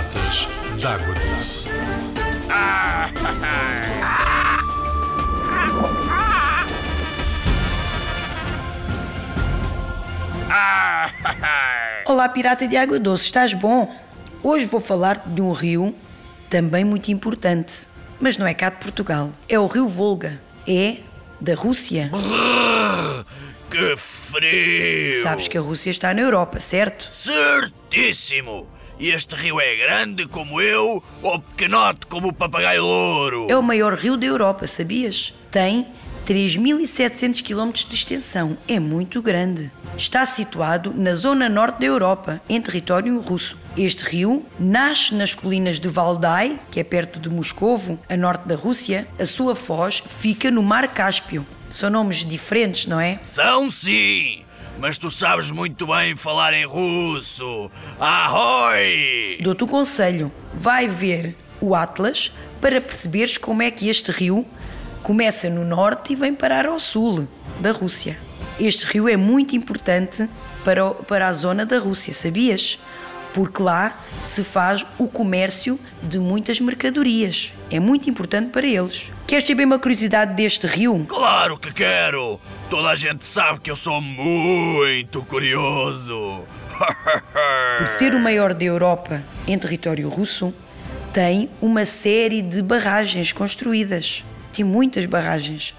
Piratas d'Água Doce. Olá, pirata de água doce, estás bom? Hoje vou falar de um rio também muito importante, mas não é cá de Portugal. É o rio Volga. É da Rússia. Que frio! Sabes que a Rússia está na Europa, certo? Certíssimo! E este rio é grande como eu ou pequenote como o papagaio louro? É o maior rio da Europa, sabias? Tem 3.700 km de extensão. É muito grande. Está situado na zona norte da Europa, em território russo. Este rio nasce nas colinas de Valdai, que é perto de Moscovo, a norte da Rússia. A sua foz fica no Mar Cáspio. São nomes diferentes, não é? São sim! Mas tu sabes muito bem falar em russo! Ahoy! Dou-te o conselho: vai ver o Atlas para perceberes como é que este rio começa no norte e vem parar ao sul da Rússia. Este rio é muito importante para, para a zona da Rússia, sabias? Porque lá se faz o comércio de muitas mercadorias. É muito importante para eles. Queres saber uma curiosidade deste rio? Claro que quero! Toda a gente sabe que eu sou muito curioso! Por ser o maior da Europa em território russo, tem uma série de barragens construídas. Tem muitas barragens.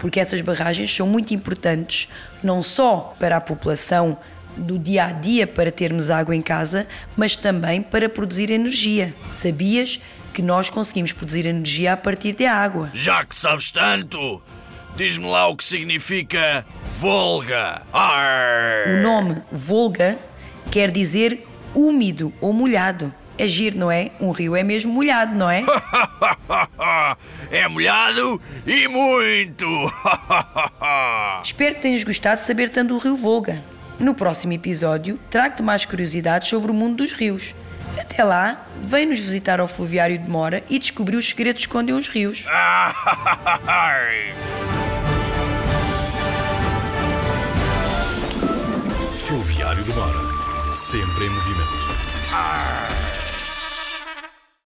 Porque essas barragens são muito importantes, não só para a população do dia a dia para termos água em casa, mas também para produzir energia. Sabias que nós conseguimos produzir energia a partir da água? Já que sabes tanto, diz-me lá o que significa Volga! Arr! O nome Volga quer dizer úmido ou molhado. É giro, não é? Um rio é mesmo molhado, não é? é molhado e muito! Espero que tenhas gostado de saber tanto do rio Volga. No próximo episódio, trago-te mais curiosidades sobre o mundo dos rios. Até lá, vem nos visitar ao Fluviário de Mora e descobrir os segredos que escondem os rios. Fluviário de Mora. Sempre em movimento.